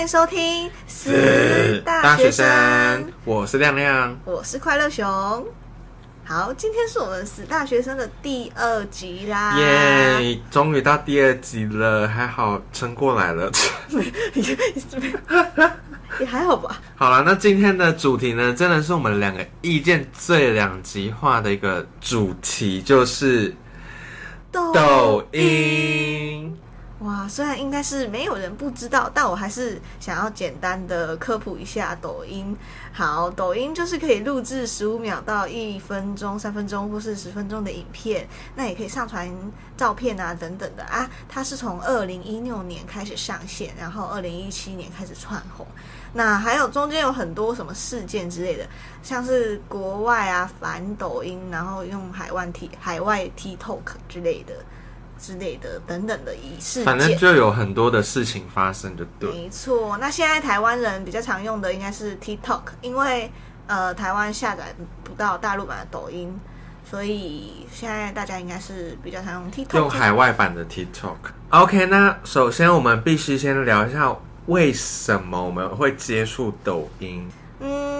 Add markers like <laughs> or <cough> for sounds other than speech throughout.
欢迎收听《死大学生，我是亮亮。我是快乐熊。好，今天是我们死大学生的第二集啦！耶，终于到第二集了，还好撑过来了。<laughs> 也还好吧。好了，那今天的主题呢，真的是我们两个意见最两极化的一个主题，就是抖音。哇，虽然应该是没有人不知道，但我还是想要简单的科普一下抖音。好，抖音就是可以录制十五秒到一分钟、三分钟或是十分钟的影片，那也可以上传照片啊等等的啊。它是从二零一六年开始上线，然后二零一七年开始窜红。那还有中间有很多什么事件之类的，像是国外啊反抖音，然后用海外 T 海外 TikTok 之类的。之类的等等的仪式，反正就有很多的事情发生，就对。没错，那现在台湾人比较常用的应该是 TikTok，因为呃台湾下载不到大陆版的抖音，所以现在大家应该是比较常用 TikTok。用海外版的 TikTok。OK，那首先我们必须先聊一下为什么我们会接触抖音。嗯。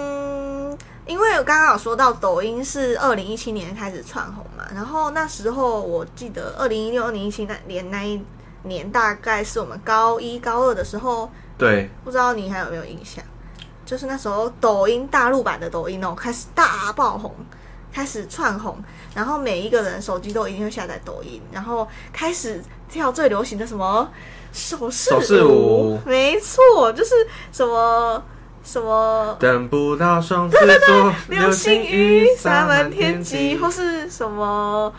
因为我刚刚有说到抖音是二零一七年开始窜红嘛，然后那时候我记得二零一六、二零一七那年那一年大概是我们高一、高二的时候，对，不知道你还有没有印象？就是那时候抖音大陆版的抖音哦开始大爆红，开始窜红，然后每一个人手机都一定会下载抖音，然后开始跳最流行的什么手势舞，没错，就是什么。什么？等不到双子座，<laughs> 流星雨洒满天际，或是什么？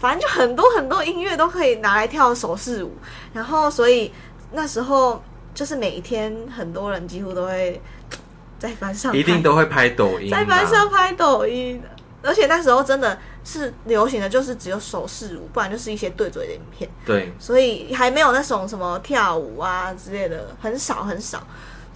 反正就很多很多音乐都可以拿来跳手势舞。然后，所以那时候就是每一天，很多人几乎都会在班上，一定都会拍抖音，在班上拍抖音。而且那时候真的是流行的，就是只有手势舞，不然就是一些对嘴的影片。对，所以还没有那种什么跳舞啊之类的，很少很少。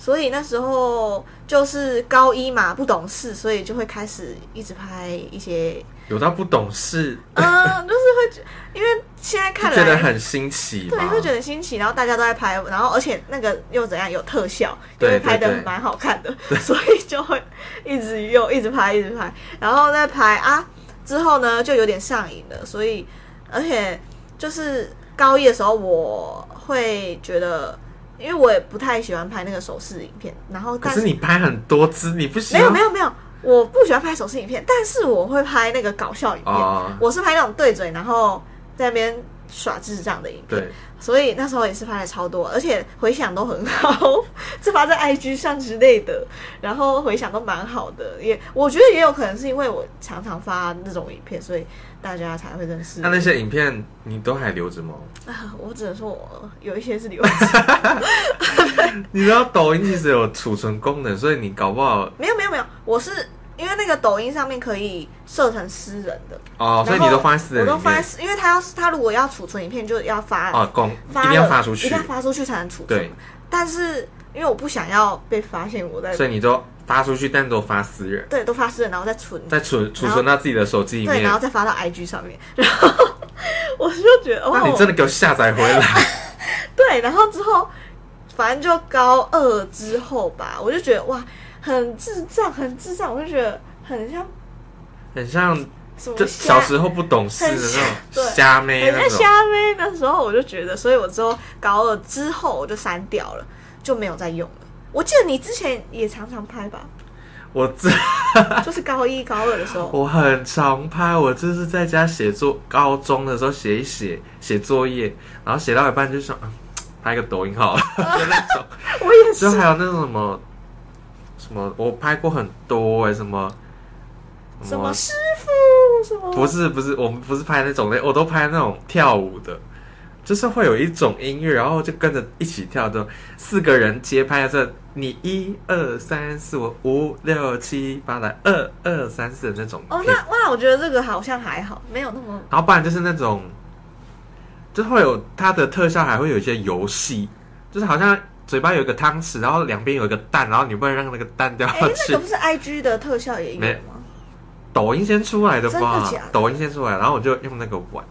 所以那时候就是高一嘛，不懂事，所以就会开始一直拍一些。有到不懂事，<laughs> 嗯，就是会觉，因为现在看来觉得很新奇，对，会觉得新奇。然后大家都在拍，然后而且那个又怎样，有特效，对，拍的蛮好看的，<laughs> 所以就会一直用，一直拍，一直拍，然后再拍啊。之后呢，就有点上瘾了。所以，而且就是高一的时候，我会觉得。因为我也不太喜欢拍那个手势影片，然后可是你拍很多支，你不喜欢？没有没有没有，我不喜欢拍手势影片，但是我会拍那个搞笑影片。我是拍那种对嘴，然后在那边耍智障的影片。对，所以那时候也是发了超多，而且回响都很好，<laughs> 是发在 IG 上之类的，然后回响都蛮好的。也我觉得也有可能是因为我常常发那种影片，所以。大家才会认识。那那些影片你都还留着吗？啊，我只能说我有一些是留着。<laughs> 你知道抖音其实有储存功能，所以你搞不好没有没有没有，我是因为那个抖音上面可以设成私人的哦，所以你都放在私人，我都放在私，因为他要是他如果要储存影片，就要发啊公，一定要发出去，一定要发出去才能储存。对，但是因为我不想要被发现我在，所以你就。发出去，但都发私人。对，都发私人，然后再存，再存储存到自己的手机里面，对，然后再发到 IG 上面。然后我就觉得，哇你真的给我下载回来。<laughs> 对，然后之后，反正就高二之后吧，我就觉得哇，很智障，很智障，我就觉得很像，很像就小时候不懂事的那种瞎妹，很像瞎妹。那时候我就觉得，所以我之后高二之后我就删掉了，就没有再用了。我记得你之前也常常拍吧？我这 <laughs> 就是高一高二的时候，<laughs> 我很常拍。我就是在家写作，高中的时候写一写写作业，然后写到一半就想拍个抖音好了，<laughs> 就那种。我也是。就还有那种什么什么，我拍过很多哎，什么什么师傅什么？不是不是，我们不是拍那种类，我都拍那种跳舞的。就是会有一种音乐，然后就跟着一起跳，就四个人接拍这你一二三四五五六七八来二二三四的那种。哦，那哇，我觉得这个好像还好，没有那么。然后不然就是那种，就会有它的特效，还会有一些游戏，就是好像嘴巴有一个汤匙，然后两边有一个蛋，然后你不能让那个蛋掉下去。那个不是 I G 的特效也有吗？抖音先出来的吧？抖音先出来，然后我就用那个玩，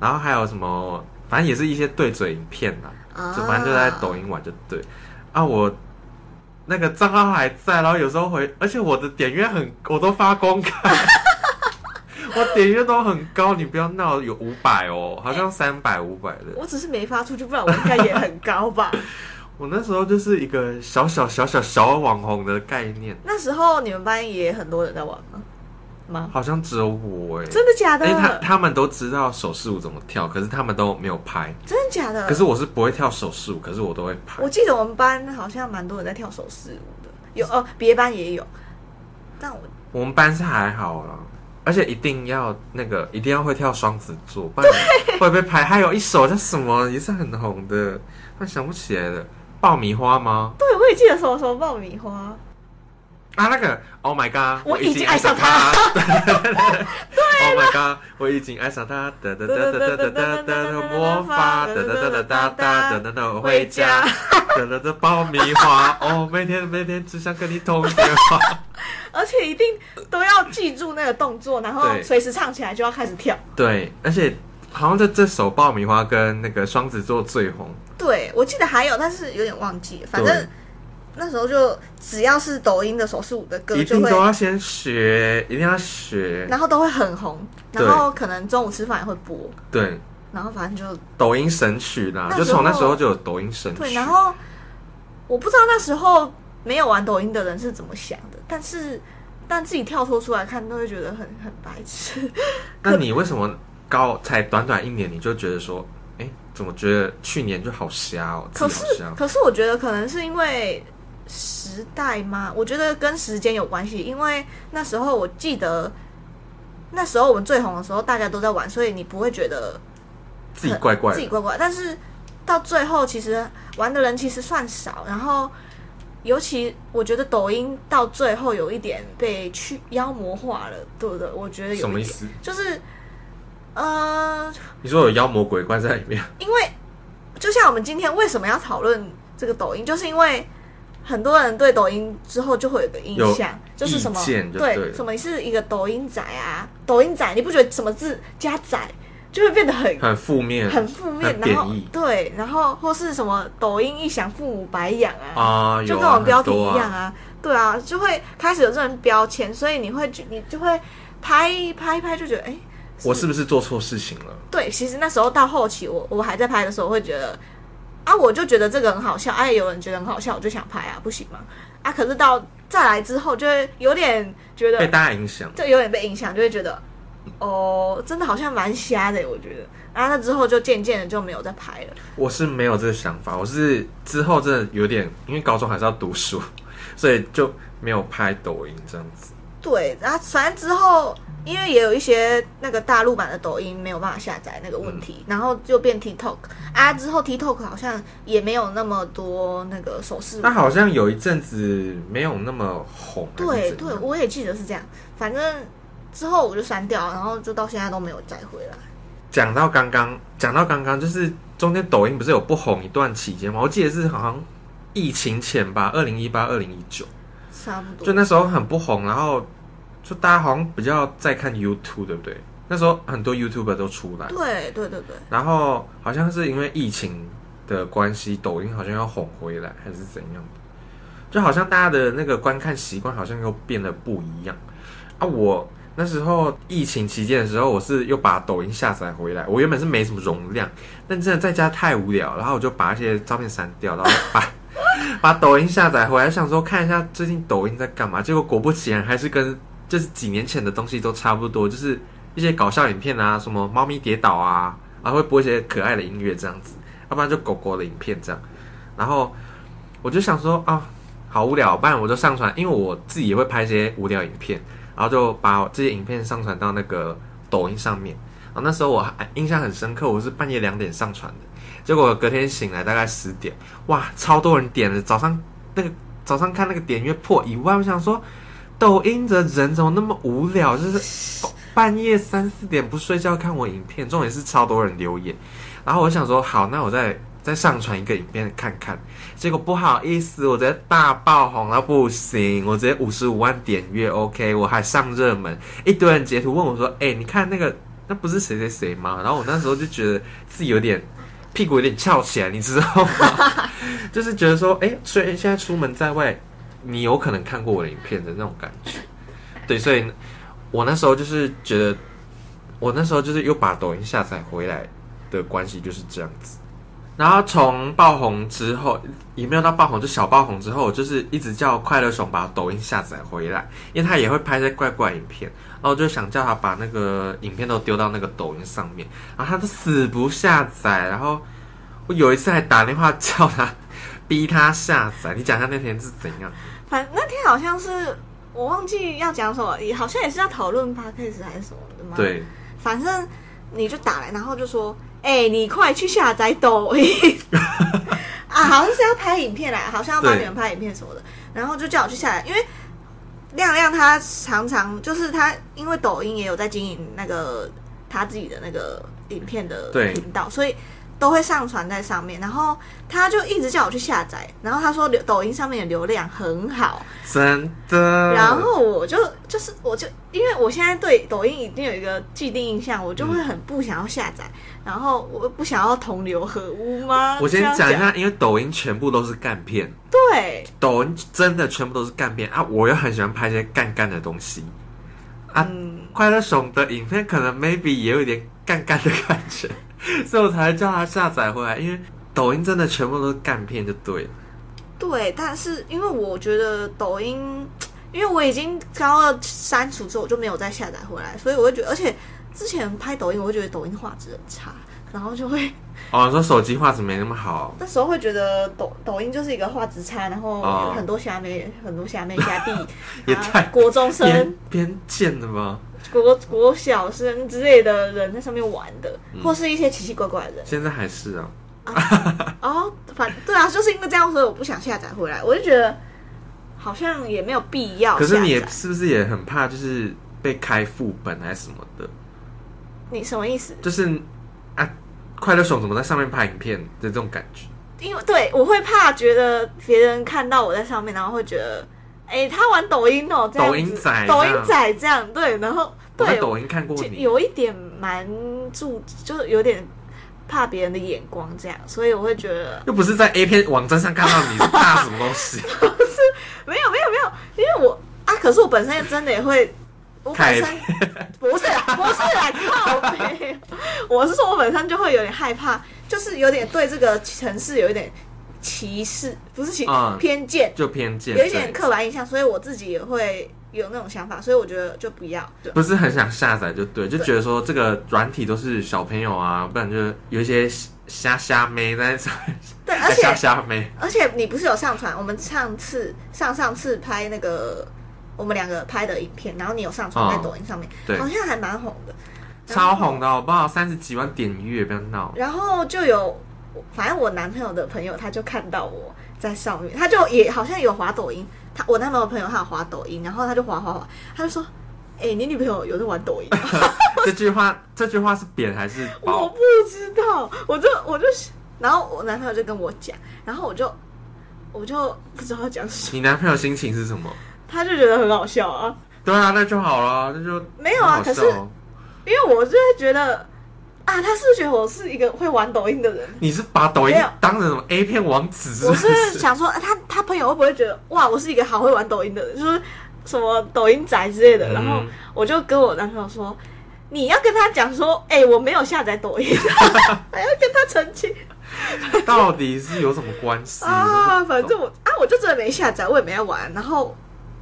然后还有什么？反正也是一些对嘴影片呐，啊就反正就在抖音玩就对。啊，我那个账号还在，然后有时候回，而且我的点阅很，我都发公开，<laughs> 我点阅都很高，你不要闹，有五百哦，好像三百五百的。我只是没发出去，不然我应该也很高吧。<laughs> <laughs> 我那时候就是一个小小小小小网红的概念，那时候你们班也很多人在玩吗？吗？好像只有我哎、真的假的？因为他他们都知道手势舞怎么跳，可是他们都没有拍。真的假的？可是我是不会跳手势舞，可是我都会拍我。记得我们班好像蛮多人在跳手势舞的，有哦，别班也有，但我我们班是还好啦，而且一定要那个一定要会跳双子座，不然会被拍。还有一首叫什么也是很红的，但想不起来了。爆米花吗？对我也记得什么什么爆米花，啊，那个 Oh my God，我已经爱爱上上他 <laughs> 对。Oh my God，我已经爱上他。哒哒哒哒哒哒哒哒，魔法。哒哒哒哒哒哒哒哒，我回家。哒哒哒爆米花，哦，每天每天只想跟你通电话。<laughs> 而且一定都要记住那个动作，然后对随时唱起来就要开始跳。对，而且好像这这首爆米花跟那个双子座最红。对，我记得还有，但是有点忘记了。反正那时候就只要是抖音的手势舞的歌，一定都要先学，一定要学。然后都会很红，然后可能中午吃饭也会播，对，然后反正就抖音神曲啦，就从那时候就有抖音神曲。对。然后我不知道那时候没有玩抖音的人是怎么想的，但是但自己跳脱出来看，都会觉得很很白痴。<laughs> 那你为什么高才短短一年你就觉得说，哎，怎么觉得去年就好瞎哦，可是？可是我觉得可能是因为时代吗？我觉得跟时间有关系，因为那时候我记得。那时候我们最红的时候，大家都在玩，所以你不会觉得自己怪怪的。自己怪怪。但是到最后，其实玩的人其实算少，然后尤其我觉得抖音到最后有一点被去妖魔化了，对不对？我觉得有什么意思？就是呃，你说有妖魔鬼怪在里面？因为就像我们今天为什么要讨论这个抖音，就是因为。很多人对抖音之后就会有个印象，就是什么对了什么你是一个抖音仔啊，抖音仔，你不觉得什么字加仔就会变得很很负面，很负面，然后对，然后或是什么抖音一响父母白养啊，啊，就跟我们标题一样啊，对啊，就会开始有这种标签，所以你会觉你就会拍拍一拍，就觉得哎，我是不是做错事情了？对，其实那时候到后期，我我还在拍的时候，会觉得啊，我就觉得这个很好笑，哎、有人觉得很好笑，我就想拍啊，不行吗？啊，可是到再来之后，就会有点觉得被，大家影响。就有点被影响，就会觉得。哦，真的好像蛮瞎的，我觉得。然后那之后就渐渐的就没有再拍了。我是没有这个想法，我是之后真的有点，因为高中还是要读书，所以就没有拍抖音这样子。对，然后反正之后，因为也有一些那个大陆版的抖音没有办法下载那个问题，然后就变 TikTok 啊，之后 TikTok 好像也没有那么多那个手势舞。那好像有一阵子没有那么红，还对对，我也记得是这样。反正之后我就删掉，然后就到现在都没有再回来。讲到刚刚，讲到刚刚，就是中间抖音不是有不红一段期间吗？我记得是好像疫情前吧，二零一八、二零一九，差不多。就那时候很不红，然后就大家好像比较在看 YouTube，对不对？那时候很多 YouTuber 都出来，对对对对，然后好像是因为疫情的关系，抖音好像要哄回来，还是怎样的？就好像大家的那个观看习惯好像又变得不一样啊！我那时候疫情期间的时候，我是又把抖音下载回来。我原本是没什么容量，但真的在家太无聊，然后我就把一些照片删掉，然后把 <laughs> 把抖音下载回来，想说看一下最近抖音在干嘛。结果果不其然，还是跟就是几年前的东西都差不多，就是一些搞笑影片啊，什么猫咪跌倒啊，然后会播一些可爱的音乐这样子，要不然就狗狗的影片这样。然后我就想说啊，好无聊，不然我就上传，因为我自己也会拍一些无聊影片，然后就把这些影片上传到那个抖音上面。然后那时候我还印象很深刻，我是半夜两点上传的，结果隔天醒来大概十点，哇，超多人点了。早上那个早上看那个点阅破一万，我想说，抖音的人怎么那么无聊？就是半夜三四点不睡觉看我影片，重点是超多人留言。然后我想说，好，那我再再上传一个影片看看。结果不好意思，我直接大爆红到不行，我直接五十五万点阅，OK，我还上热门，一堆人截图问我说：“哎、你看那个那不是谁谁谁吗？”然后我那时候就觉得自己有点屁股有点翘起来，你知道吗？<laughs> 就是觉得说，哎、虽然现在出门在外，你有可能看过我的影片的那种感觉。对，所以我那时候就是觉得，我那时候就是又把抖音下载回来的关系就是这样子。然后从爆红之后，也没有到爆红，就小爆红之后，我就是一直叫快乐熊把抖音下载回来，因为他也会拍些怪怪影片，然后我就想叫他把那个影片都丢到那个抖音上面，然后他都死不下载，然后我有一次还打电话叫他，逼他下载。你讲一下那天是怎样？反那天好像是我忘记要讲什么，也好像也是要讨论 podcast 还是什么的嘛。，对，反正你就打来，然后就说：“哎、你快去下载抖音 <laughs> 啊！”好像是要拍影片来，好像要帮对你们拍影片什么的，然后就叫我去下载，因为亮亮他常常就是他，因为抖音也有在经营那个他自己的那个影片的对频道，所以。都会上传在上面，然后他就一直叫我去下载，然后他说流抖音上面的流量很好，真的。然后我就就是我就因为我现在对抖音已经有一个既定印象，我就会很不想要下载，然后我不想要同流合污吗？我先讲一下，因为抖音全部都是干片，对，抖音真的全部都是干片啊！我又很喜欢拍一些干干的东西啊。嗯，快乐熊的影片可能 maybe 也有一点干干的感觉，<laughs> 所以我才叫他下载回来。因为抖音真的全部都是干片，就对了。对，但是因为我觉得抖音，因为我已经高二删除之后，我就没有再下载回来，所以我会觉得，而且之前拍抖音，我会觉得抖音画质很差，然后就会哦，你说手机画质没那么好，那时候会觉得抖抖音就是一个画质差，然后哦有很多虾妹、很多虾妹虾弟，<laughs> 啊也太国中生偏偏见的吗？国国小生之类的人在上面玩的，嗯或是一些奇奇怪怪的人。现在还是啊，<laughs> 哦，反对啊，就是因为这样，所以我不想下载回来。我就觉得好像也没有必要下载。可是你也是不是也很怕，就是被开副本还是什么的？你什么意思？就是啊，快乐熊怎么在上面拍影片的这种感觉？因为对我会怕，觉得别人看到我在上面，然后会觉得，哎、他玩抖音哦，这样抖音仔抖音仔这样对，然后对，抖音看过你，有一点蛮注，就是有点怕别人的眼光这样，所以我会觉得又不是在 A 片网站上看到你，是怕什么东西？<laughs> 不是没有没有没有，因为我啊，可是我本身也真的也会，我本身不是啦，不是啦，靠背，<laughs> 我是说我本身就会有点害怕，就是有点对这个城市有一点歧视，不是歧、嗯偏见，就偏见，有一点刻板印象，所以我自己也会有那种想法，所以我觉得就不要。对不是很想下载就对，就觉得说这个软体都是小朋友啊，不然就有一些瞎瞎妹在上，对，而且 <laughs> 瞎瞎妹，而且你不是有上传我们上次上上次拍那个我们两个拍的影片，然后你有上传在哦抖音上面，对好像还蛮红的。超红的好不好？三十几万点阅，不要闹。然后就有，反正我男朋友的朋友他就看到我在上面，他就也好像有滑抖音。他我男朋友朋友他有滑抖音，然后他就滑滑滑，他就说：“哎、你女朋友有在玩抖音吗？” <laughs> 这句话，这句话是贬还是我？不知道，我就我就，然后我男朋友就跟我讲，然后我就我就不知道要讲什么，你男朋友心情是什么？他就觉得很好笑啊。对啊，那就好了，那就没有啊可是因为我就会觉得啊，他是觉得我是一个会玩抖音的人？你是把抖音当成什么 A 片王子我是？想说，啊他他朋友会不会觉得哇，我是一个好会玩抖音的人，就是什么抖音宅之类的？嗯然后我就跟我男朋友说，你要跟他讲说，哎、我没有下载抖音，<laughs> 还要跟他澄清到底是有什么关系？<laughs> 啊。反正我啊，我就真的没下载，我也没要玩。然后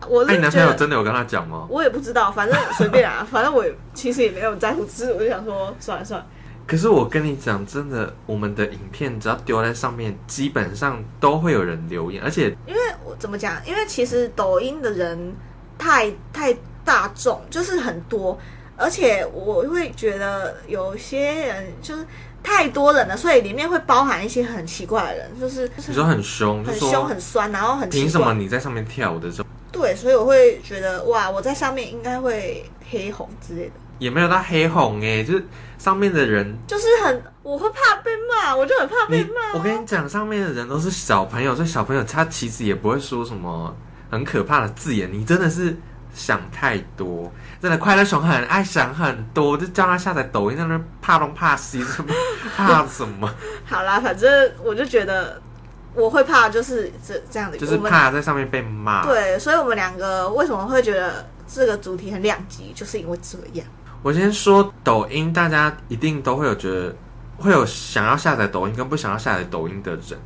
我那、你男。朋友真的有跟他讲吗？我也不知道，反正随便啊，<laughs> 反正我也其实也没有在乎，只是我就想说，算了算了，可是我跟你讲，真的，我们的影片只要丢在上面，基本上都会有人留言，而且因为我怎么讲？因为其实抖音的人太太大众，就是很多，而且我会觉得有些人就是太多人了，所以里面会包含一些很奇怪的人，就是你说很凶，很凶、很酸，然后很凭什么。你在上面跳舞的时候对，所以我会觉得哇，我在上面应该会黑红之类的，也没有到黑红哎、就是上面的人，就是很我会怕被骂，我就很怕被你骂啊。我跟你讲，上面的人都是小朋友，所以小朋友他其实也不会说什么很可怕的字眼，你真的是想太多。真的，快乐熊很爱想很多，就叫他下载抖音，在那怕东怕西，什么怕什么，<laughs> 好啦，反正我就觉得我会怕，就是这这样的，就是怕在上面被骂。对，所以我们两个为什么会觉得这个主题很两极，就是因为这样。我先说抖音，大家一定都会有觉得会有想要下载抖音跟不想要下载抖音的人。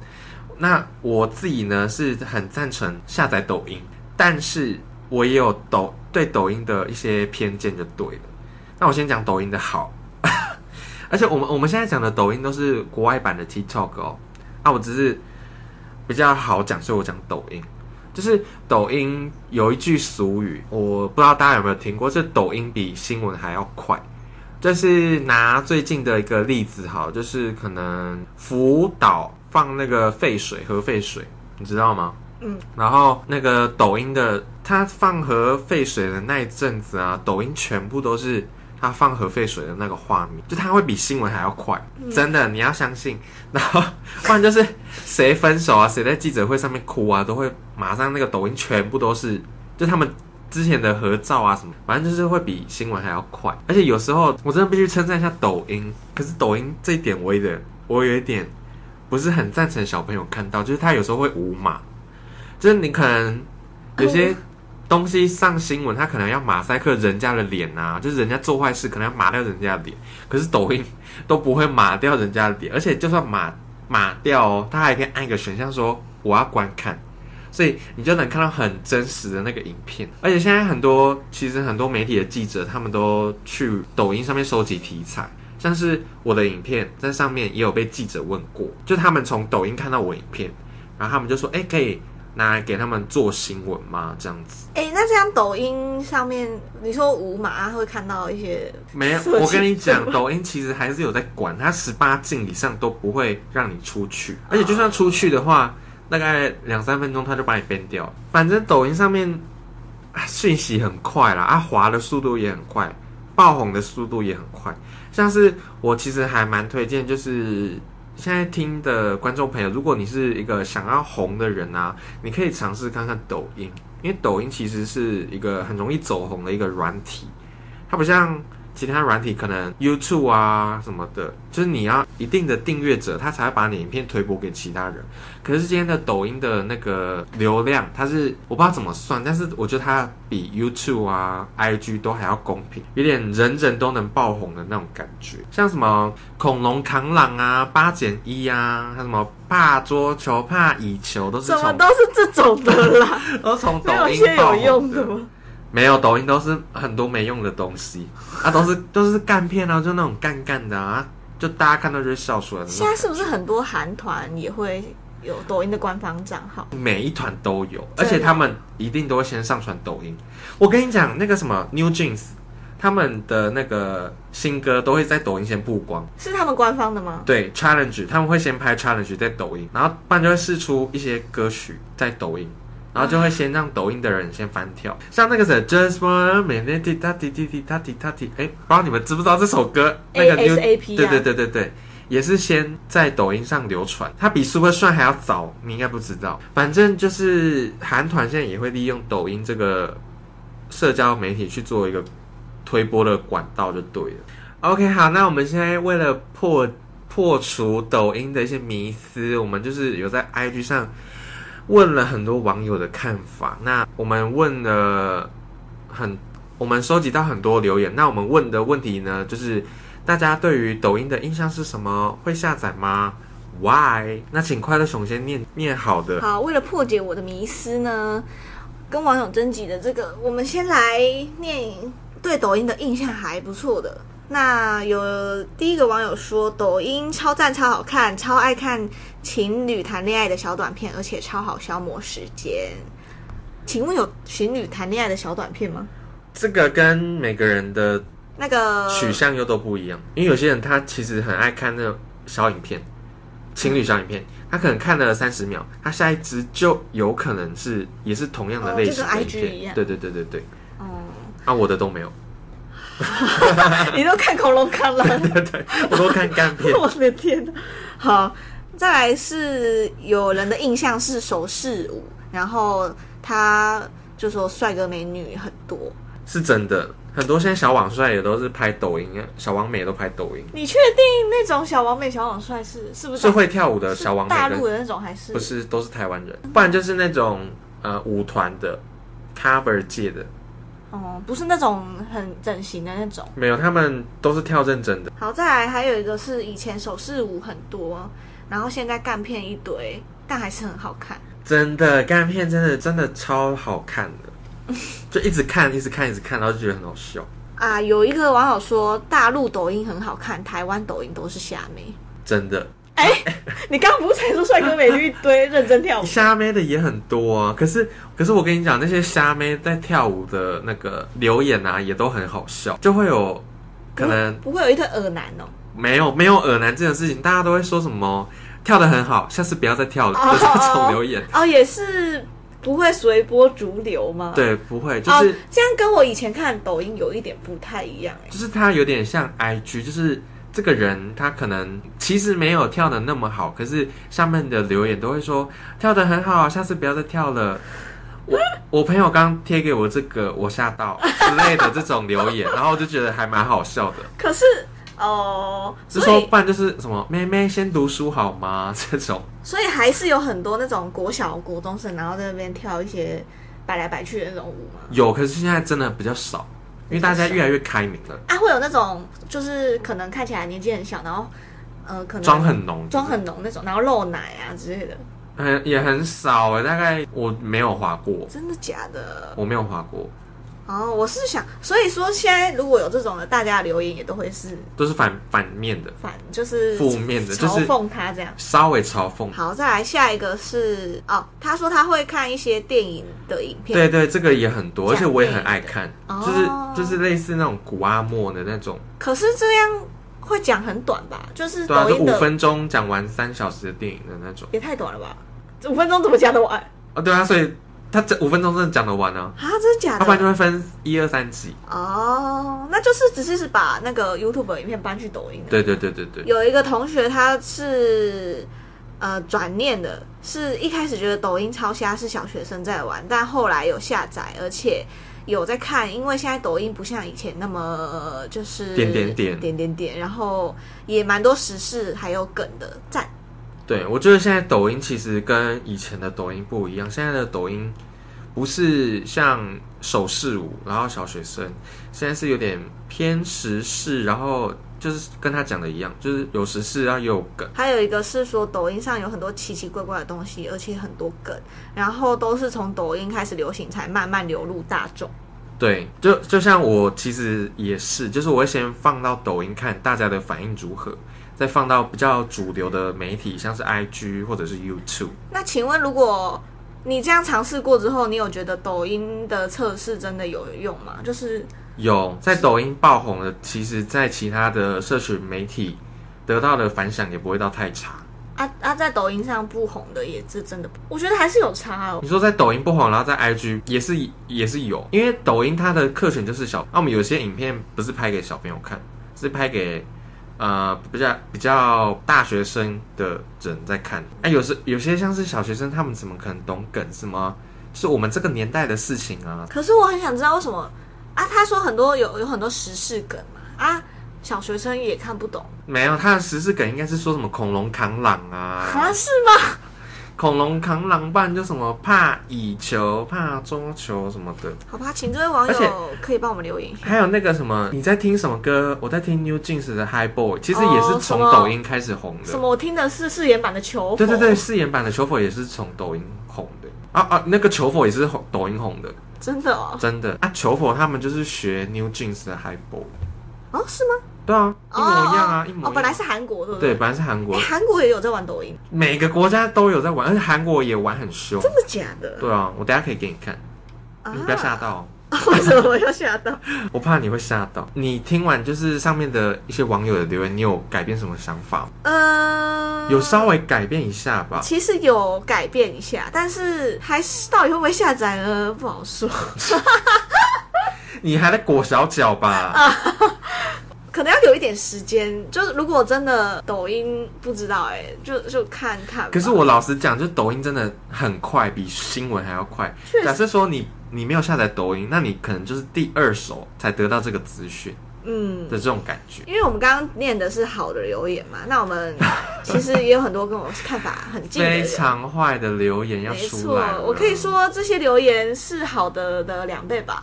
那我自己呢是很赞成下载抖音，但是我也有抖对抖音的一些偏见就对了。那我先讲抖音的好，而且我们我们现在讲的抖音都是国外版的 TikTok 哦。啊，我只是比较好讲，所以我讲抖音。就是抖音有一句俗语，我不知道大家有没有听过，是抖音比新闻还要快。就是拿最近的一个例子好，就是可能福岛放那个废水核废水，你知道吗？嗯，然后那个抖音的它放核废水的那一阵子啊，抖音全部都是他放核废水的那个画面，就他会比新闻还要快，真的你要相信。然后不然就是谁分手啊，谁在记者会上面哭啊，都会马上那个抖音全部都是，就他们之前的合照啊什么，反正就是会比新闻还要快。而且有时候我真的必须称赞一下抖音，可是抖音这一点我有点，我有一点不是很赞成小朋友看到，就是他有时候会无码，就是你可能有些东西上新闻，他可能要马赛克人家的脸啊，就是人家做坏事可能要码掉人家的脸，可是抖音都不会码掉人家的脸，而且就算码码掉哦，他还可以按一个选项说我要观看。所以你就能看到很真实的那个影片，而且现在很多其实很多媒体的记者，他们都去抖音上面收集题材，像是我的影片在上面也有被记者问过，就他们从抖音看到我影片，然后他们就说，哎、可以拿来给他们做新闻吗？这样子哎、那这样抖音上面你说无码会看到一些没有，我跟你讲，抖音其实还是有在管，它十八禁以上都不会让你出去，而且就算出去的话。大概两三分钟，他就把你 ban 掉。反正抖音上面啊讯息很快啦，啊滑的速度也很快，爆红的速度也很快。像是我其实还蛮推荐，就是现在听的观众朋友，如果你是一个想要红的人啊，你可以尝试看看抖音，因为抖音其实是一个很容易走红的一个软体，它不像。其他软体可能 YouTube 啊什么的，就是你要一定的订阅者，他才会把你影片推播给其他人。可是今天的抖音的那个流量，它是我不知道怎么算，但是我觉得它比 YouTube 啊、IG 都还要公平，有点人人都能爆红的那种感觉。像什么恐龙扛狼啊、八减一啊，还有什么怕桌球、怕乙球，都是从什么都是这种的啦，<laughs> 都从抖音有用的吗？没有，抖音都是很多没用的东西啊，都是 <laughs> 都是干片啊，就那种干干的啊，就大家看到就会笑出来的那种。现在是不是很多韩团也会有抖音的官方账号？每一团都有，而且他们一定都会先上传抖音。我跟你讲，那个什么 New Jeans，他们的那个新歌都会在抖音先曝光。是他们官方的吗？对 challenge，他们会先拍 challenge 在抖音，然后不然就会试出一些歌曲在抖音，然后就会先让抖音的人先翻跳，像那个谁 Just One Minute 滴答滴滴滴答滴答滴，哎，不知道你们知不知道这首歌？那个 New ASAP 啊对对对对对，也是先在抖音上流传，它比 Super 帅还要早，你应该不知道。反正就是韩团现在也会利用抖音这个社交媒体去做一个推波的管道，就对了。OK，好，那我们现在为了破破除抖音的一些迷思，我们就是有在 IG 上问了很多网友的看法。那我们问了很，我们收集到很多留言。那我们问的问题呢，就是大家对于抖音的印象是什么？会下载吗？Why？那请快乐熊先念念好的。好，为了破解我的迷思呢，跟网友征集的这个，我们先来念对抖音的印象还不错的。那有第一个网友说，抖音超赞、超好看，超爱看情侣谈恋爱的小短片，而且超好消磨时间。请问有情侣谈恋爱的小短片吗？这个跟每个人的那个取向又都不一样，因为有些人他其实很爱看那种小影片，情侣小影片，他可能看了三十秒，他下一支就有可能是也是同样的类型跟 IG 一对对对对对，哦，啊我的都没有，<laughs> 你都看恐龙看了。<laughs> 对对，我都看干片，<laughs> 我的天呐，好，再来是有人的印象是手势舞，然后他就说帅哥美女很多。是真的，很多现在小网帅也都是拍抖音啊，小王美都拍抖音，你确定那种小王美、小网帅是是不是？是会跳舞的小王美大陆的那种还是？不是都是台湾人，不然就是那种呃舞团的 cover 界的，哦，不是那种很整形的那种。没有，他们都是跳认真的。好，再来还有一个是以前手势舞很多，然后现在干片一堆，但还是很好看。真的干片真的真的超好看的，<laughs> 就一直看一直看一直看，然后就觉得很好笑。啊，有一个网友说大陆抖音很好看，台湾抖音都是虾妹。真的，哎、你刚刚不是才说帅哥美女一堆认真跳舞？虾妹的也很多啊。可是可是我跟你讲，那些虾妹在跳舞的那个留言啊，也都很好笑，就会有可能不会有一堆耳男哦、没有没有耳男这种事情，大家都会说什么跳的很好，下次不要再跳了，哦就这种留言。哦，也是不会随波逐流吗？，对，不会，就哦是、，这样跟我以前看抖音有一点不太一样哎、就是它有点像 IG，就是这个人他可能其实没有跳的那么好，可是下面的留言都会说跳的很好，下次不要再跳了。<laughs> 我我朋友刚贴给我这个，我吓到 <laughs> 之类的这种留言，然后我就觉得还蛮好笑的。可是哦，是说，不然就是什么妹妹先读书好吗？<laughs> 这种所以还是有很多那种国小、国中生，然后在那边跳一些摆来摆去的那种舞嘛。有，可是现在真的比较少，因为大家越来越开明了，啊，会有那种就是可能看起来年纪很小，然后呃可能妆很浓，妆很浓那种，然后露奶啊之类的，很也很少哎，大概我没有滑过，真的假的？我没有滑过，哦，我是想，所以说现在如果有这种的，大家留言也都会是都是反反面的，反，就是负面的就是嘲讽他这样。稍微嘲讽。好，再来下一个是哦，他说他会看一些电影的影片，对对，这个也很多，而且我也很爱看，哦就是就是类似那种古阿莫的那种，可是这样会讲很短吧？就是对啊，就五分钟讲完三小时的电影的那种。也太短了吧？五分钟怎么讲得完哦，对啊，所以他这五分钟真的讲得完啊，啊？真的假要不然就的？会分一二三集。哦，那就是只是是把那个 YouTube 影片搬去抖音的。对对对对对，有一个同学他是呃转念的，是一开始觉得抖音超瞎是小学生在玩，但后来有下载，而且有在看，因为现在抖音不像以前那么呃就是点点点点点点，然后也蛮多时事还有梗的赞。对，我觉得现在抖音其实跟以前的抖音不一样，现在的抖音不是像手势舞，然后小学生，现在是有点偏时事，然后就是跟他讲的一样，就是有时事，然后也有梗。还有一个是说，抖音上有很多奇奇怪怪的东西，而且很多梗，然后都是从抖音开始流行，才慢慢流入大众。对，就就像我其实也是，就是我会先放到抖音看大家的反应如何，再放到比较主流的媒体，像是 IG 或者是 YouTube。那请问，如果你这样尝试过之后，你有觉得抖音的测试真的有用吗？就是有在抖音爆红的，其实在其他的社群媒体得到的反响也不会到太差。啊啊，在抖音上不红的也是真的，我觉得还是有差哦。你说在抖音不红，然后在 IG 也是也是有，因为抖音它的客群就是小，那、我们有些影片不是拍给小朋友看，是拍给呃比较比较大学生的人在看。哎、有时有些像是小学生，他们怎么可能懂梗？什么是我们这个年代的事情啊？可是我很想知道为什么啊？他说很多有有很多时事梗嘛啊，小学生也看不懂没有，他的时事梗应该是说什么恐龙扛狼啊，啊？是吗？恐龙扛狼，伴就什么怕蚁球、怕桌球什么的。好吧，请这位网友可以帮我们留言。还有那个什么，你在听什么歌？我在听 New Jeans 的 High Boy，其实也是从抖音开始红的。什么？我听的是誓言版的球，对对对，，誓言版的球否也是从抖音红的啊啊，那个球否也是红抖音红的，真的哦，真的啊，球否他们就是学 New Jeans 的 High Boy，哦是吗？对啊，一模一样啊，哦一模一样。哦，本来是韩国对不对，对？本来是韩国哎，，韩国也有在玩抖音，每个国家都有在玩，而且韩国也玩很凶。真的假的？对啊，我等下可以给你看，啊你不要吓到哦。<laughs> 为什么我要吓到？<laughs> 我怕你会吓到。你听完就是上面的一些网友的留言，你有改变什么想法吗？嗯，有稍微改变一下吧。其实有改变一下，但是还是到底会不会下载呢？不好说。<laughs> 你还在裹小脚吧？可能要有一点时间。就是如果真的抖音不知道哎、就就看看。可是我老实讲，就抖音真的很快，比新闻还要快假设说你你没有下载抖音，那你可能就是第二手才得到这个资讯嗯的，这种感觉。因为我们刚刚念的是好的留言嘛，那我们 <laughs> 其实也有很多跟我看法很近的非。常坏的留言要没错出来了，，我可以说这些留言是好的的两倍吧。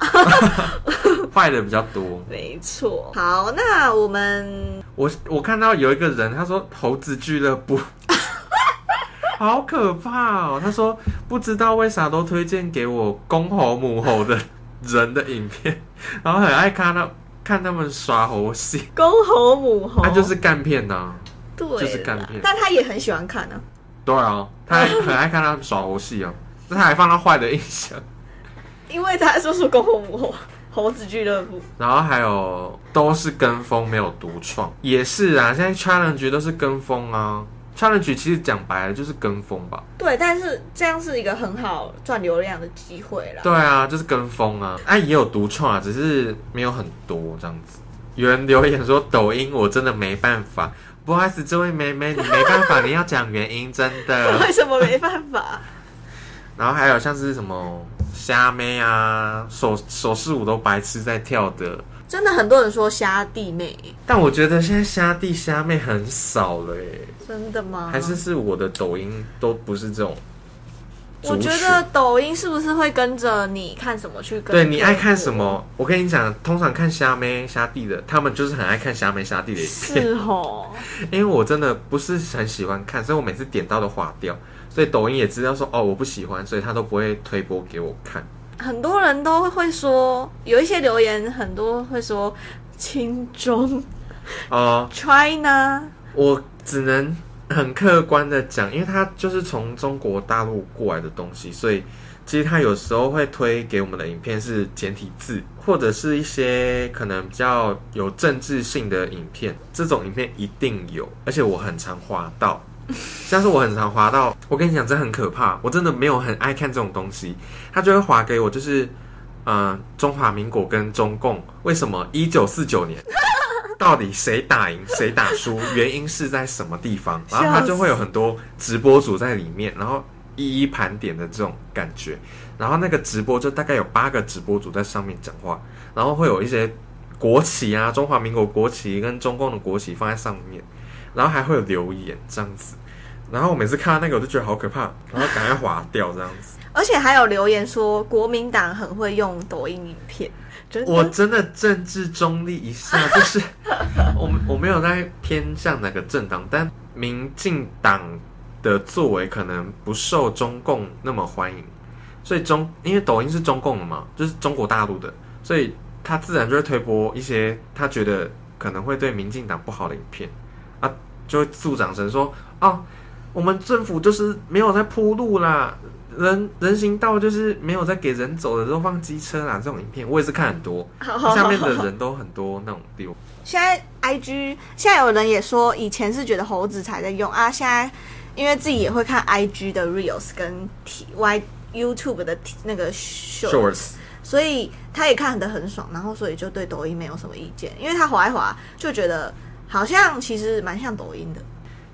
<laughs> 坏的比较多。<laughs> 没错。好，那我们我我看到有一个人，他说猴子俱乐部，好可怕哦！他说不知道为啥都推荐给我公猴母猴的人的影片，然后很爱看他看他们耍猴戏，公猴母猴，他就是干片呐、对，就是干片。但他也很喜欢看呢、对啊，他还很爱看他们耍猴戏哦，<laughs> 那他还放到坏的印象。因为他说是公猴母猴猴子俱乐部。然后还有都是跟风，没有独创，也是啊。现在 challenge 都是跟风啊，challenge 其实讲白了就是跟风吧。对，但是这样是一个很好赚流量的机会啦。对啊，就是跟风啊。哎、也有独创啊，只是没有很多这样子。有人留言说抖音我真的没办法，不好意思，这位妹妹你没办法，你要讲原因，真的。为什么没办法？<laughs> 然后还有像是什么虾妹啊，手手势舞都白痴在跳的。真的很多人说虾弟妹，但我觉得现在虾弟虾妹很少了耶。真的吗？还是是我的抖音都不是这种。我觉得抖音是不是会跟着你看什么去跟？对你爱看什？么？我跟你讲，通常看虾妹虾弟的，他们就是很爱看虾妹虾弟的影片。是哦，<laughs> 因为我真的不是很喜欢看，所以我每次点到都划掉。所以抖音也知道说哦我不喜欢，所以他都不会推播给我看。很多人都会说，有一些留言很多会说轻中 <laughs> 哦、China，我只能很客观的讲，因为它就是从中国大陆过来的东西，所以其实它有时候会推给我们的影片是简体字，或者是一些可能比较有政治性的影片，这种影片一定有，而且我很常滑到。<laughs> 像是我很常滑到，我跟你讲，这很可怕。我真的没有很爱看这种东西，他就会滑给我，就是，呃，中华民国跟中共为什么一九四九年 <laughs> 到底谁打赢谁打输，原因是在什么地方？<laughs> 然后他就会有很多直播主在里面，然后一一盘点的这种感觉。然后那个直播就大概有八个直播主在上面讲话，然后会有一些国旗啊，中华民国国旗跟中共的国旗放在上面，然后还会有留言这样子。然后我每次看到那个，我就觉得好可怕，然后赶快划掉这样子。<laughs> 而且还有留言说国民党很会用抖音影片，我真的政治中立一下，就是 <laughs> 我我没有在偏向哪个政党，但民进党的作为可能不受中共那么欢迎，所以中因为抖音是中共的嘛，就是中国大陆的，所以他自然就会推播一些他觉得可能会对民进党不好的影片啊，就会助长成说啊，我们政府就是没有在铺路啦，人人行道就是没有在给人走的都放机车啦，这种影片我也是看很多，下面的人都很多那种丢。现在 IG 现在有人也说，以前是觉得猴子才在用啊，现在因为自己也会看 IG 的 Reels 跟 T Y YouTube 的那个 Short，Shorts，所以他也看得很爽，然后所以就对抖音没有什么意见，因为他滑一滑就觉得好像其实蛮像抖音的。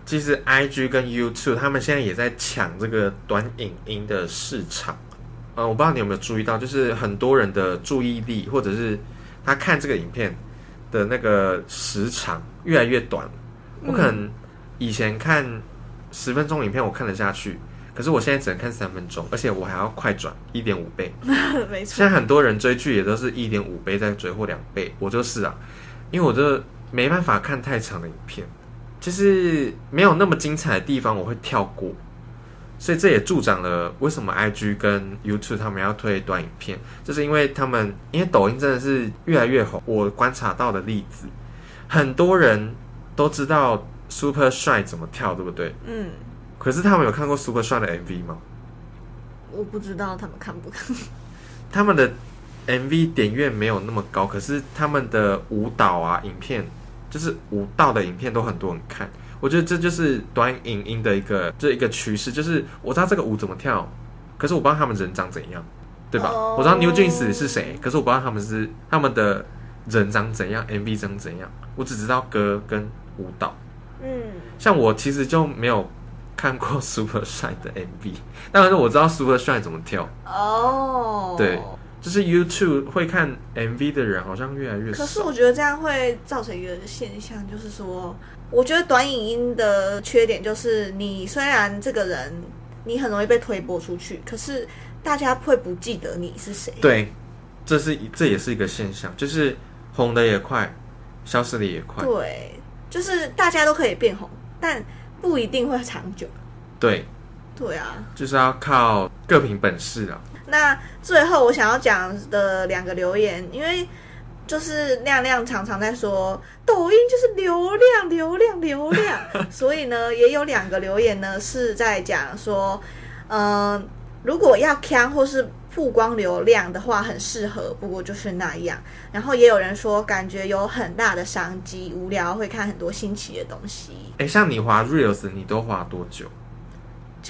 其实 IG 跟 YouTube 他们现在也在抢这个短影音的市场。呃，我不知道你有没有注意到，就是很多人的注意力或者是他看这个影片的那个时长越来越短。我可能以前看十分钟影片我看得下去，可是我现在只能看三分钟，而且我还要快转一点五倍。<laughs> 没错现，在很多人追剧也都是一点五倍在追或两倍，我就是啊，因为我就没办法看太长的影片，就是没有那么精彩的地方我会跳过，所以这也助长了为什么 IG 跟 YouTube 他们要推短影片，就是因为他们因为抖音真的是越来越红，我观察到的例子，很多人都知道 Super 帅怎么跳，对不对？嗯，可是他们有看过 Super 帅的 MV 吗？我不知道他们看不看。他们的 MV 点阅没有那么高，可是他们的舞蹈啊、影片，就是舞蹈的影片都很多人看。我觉得这就是短影音的一个这一个趋势，就是我知道这个舞怎么跳，可是我不知道他们人长怎样，对吧？哦我知道 New Jeans 是谁，可是我不知道他们是他们的人长怎样，MV 长怎样，我只知道歌跟舞蹈。嗯，像我其实就没有看过 <laughs> Super 帅的 MV，但是我知道 Super 帅怎么跳。哦，对就是 YouTube 会看 MV 的人好像越来越少。可是我觉得这样会造成一个现象，就是说，我觉得短影音的缺点就是，你虽然这个人你很容易被推播出去，可是大家会不记得你是谁。对，这是这也是一个现象，就是红的也快，消失的也快。对，就是大家都可以变红，但不一定会长久。对，对啊，就是要靠各凭本事啊。那最后我想要讲的两个留言，因为就是亮亮常常在说抖音就是流量、流量、流量，<laughs> 所以呢，也有两个留言呢是在讲说，嗯、如果要看或是曝光流量的话，很适合，不过就是那样。然后也有人说，感觉有很大的商机，无聊会看很多新奇的东西，哎，像你滑 Reels，你都滑多久？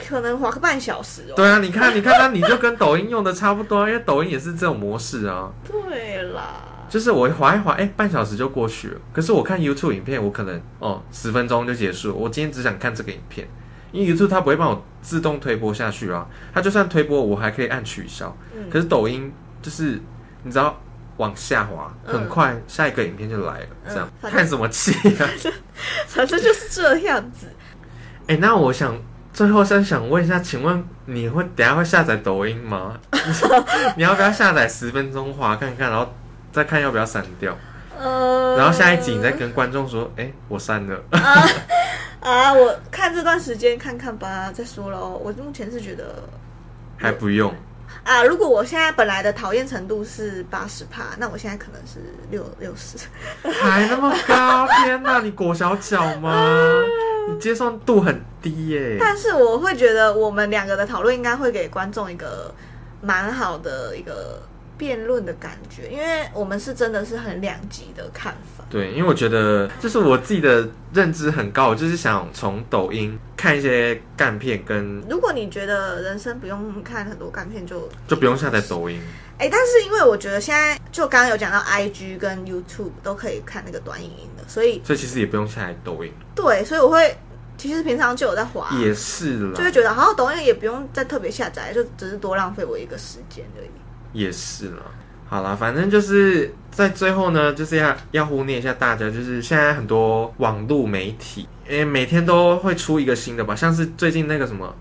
可能滑个半小时哦。对啊，你看，你看，那你就跟抖音用的差不多，因为抖音也是这种模式啊。对啦，就是我滑一滑，哎、半小时就过去了。可是我看 YouTube 影片，我可能哦十分钟就结束。我今天只想看这个影片，因为 YouTube 它不会帮我自动推播下去啊。它就算推播，我还可以按取消。嗯可是抖音就是你知道往下滑，嗯很快下一个影片就来了，这样、嗯看什么气啊？<laughs> 反正就是这样子。哎、那我想最后再想问一下，请问你会等下会下载抖音吗？<laughs> 你要不要下载十分钟滑看看，然后再看要不要删掉？呃，然后下一集你再跟观众说，哎、我删了。<laughs> 啊啊！我看这段时间看看吧，再说喽。我目前是觉得还不用，啊，如果我现在本来的讨厌程度是八十帕，那我现在可能是六六十。还那么高？天哪，你裹小脚吗？<laughs> 你接受度很低耶、但是我会觉得我们两个的讨论应该会给观众一个蛮好的一个辩论的感觉，因为我们是真的是很两极的看法。对，因为我觉得就是我自己的认知很高，我就是想从抖音看一些干片，跟如果你觉得人生不用看很多干片就，就不用下载抖音。哎、但是因为我觉得现在就刚刚有讲到 IG 跟 YouTube 都可以看那个短影音的，所以所以其实也不用下载抖音，对，所以我会其实平常就有在滑，也是啦就，会觉得好像，抖音也不用再特别下载，就只是多浪费我一个时间而已。也是了。好啦，反正就是在最后呢，就是要要呼念一下大家，就是现在很多网络媒体，诶，每天都会出一个新的吧，像是最近那个什么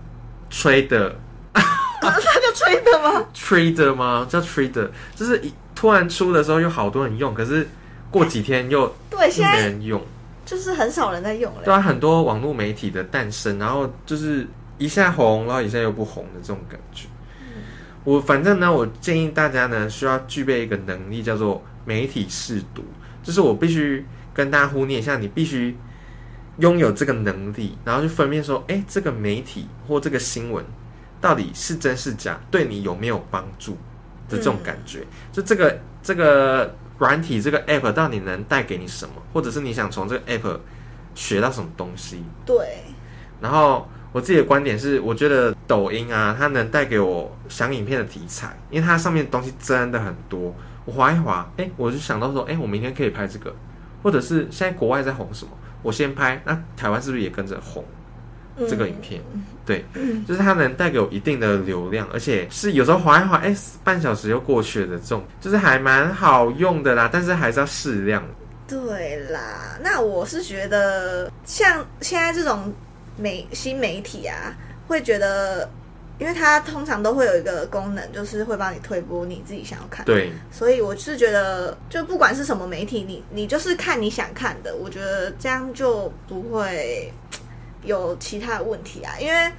吹的 <laughs> 他就吹的吗？Trader 吗？叫 Trader，就是一突然出的时候有好多人用，可是过几天又对，没现在没人用。就是很少人在用了。对啊，很多网络媒体的诞生，然后就是一下红，然后一下又不红的这种感觉。我反正呢，我建议大家呢需要具备一个能力，叫做媒体试读，就是我必须跟大家呼念一下，你必须拥有这个能力，然后去分辨说，哎，这个媒体或这个新闻到底是真是假，对你有没有帮助的这种感觉。就这个这个软体这个 app 到底能带给你什么，或者是你想从这个 app 学到什么东西。对，然后我自己的观点是，我觉得抖音啊，它能带给我想影片的题材，因为它上面的东西真的很多。我划一划，哎，我就想到说，哎，我明天可以拍这个，或者是现在国外在红什么，我先拍，那台湾是不是也跟着红这个影片？对，就是它能带给我一定的流量，而且是有时候划一划，哎，半小时又过去了的这种，就是还蛮好用的啦，但是还是要适量。对啦，那我是觉得像现在这种媒新媒体啊，会觉得，因为它通常都会有一个功能，就是会帮你推播你自己想要看。对，所以我是觉得，就不管是什么媒体，你你就是看你想看的，我觉得这样就不会有其他的问题啊。因为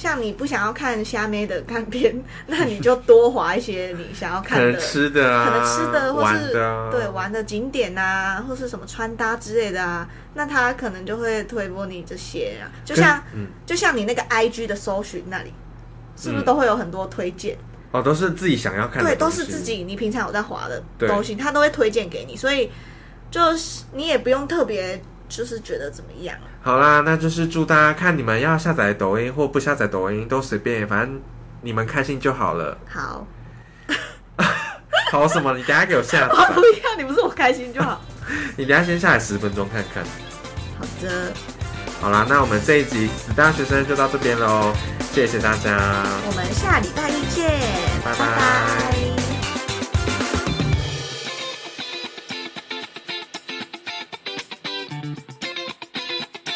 像你不想要看虾妹的看片，<laughs> 那你就多划一些你想要可能看的。吃的啊，<laughs> 可能吃的，或玩是对玩的景点啊，或是什么穿搭之类的啊，那他可能就会推播你这些啊，就像嗯，就像你那个 I G 的搜寻那里，是不是嗯都会有很多推荐？哦，都是自己想要看的对，都，是自己你平常有在滑的对东西，他都会推荐给你，所以就是你也不用特别就是觉得怎么样。好啦，那就是祝大家看你们要下载抖音或不下载抖音都随便，反正你们开心就好了。好，<laughs> 好什么？你等下给我下 <laughs> 不要，你不是我开心就好。<laughs> 你等下先下来十分钟看看。好的，好啦，那我们这一集死大学生就到这边喽，谢谢大家。我们下礼拜一见，拜拜拜拜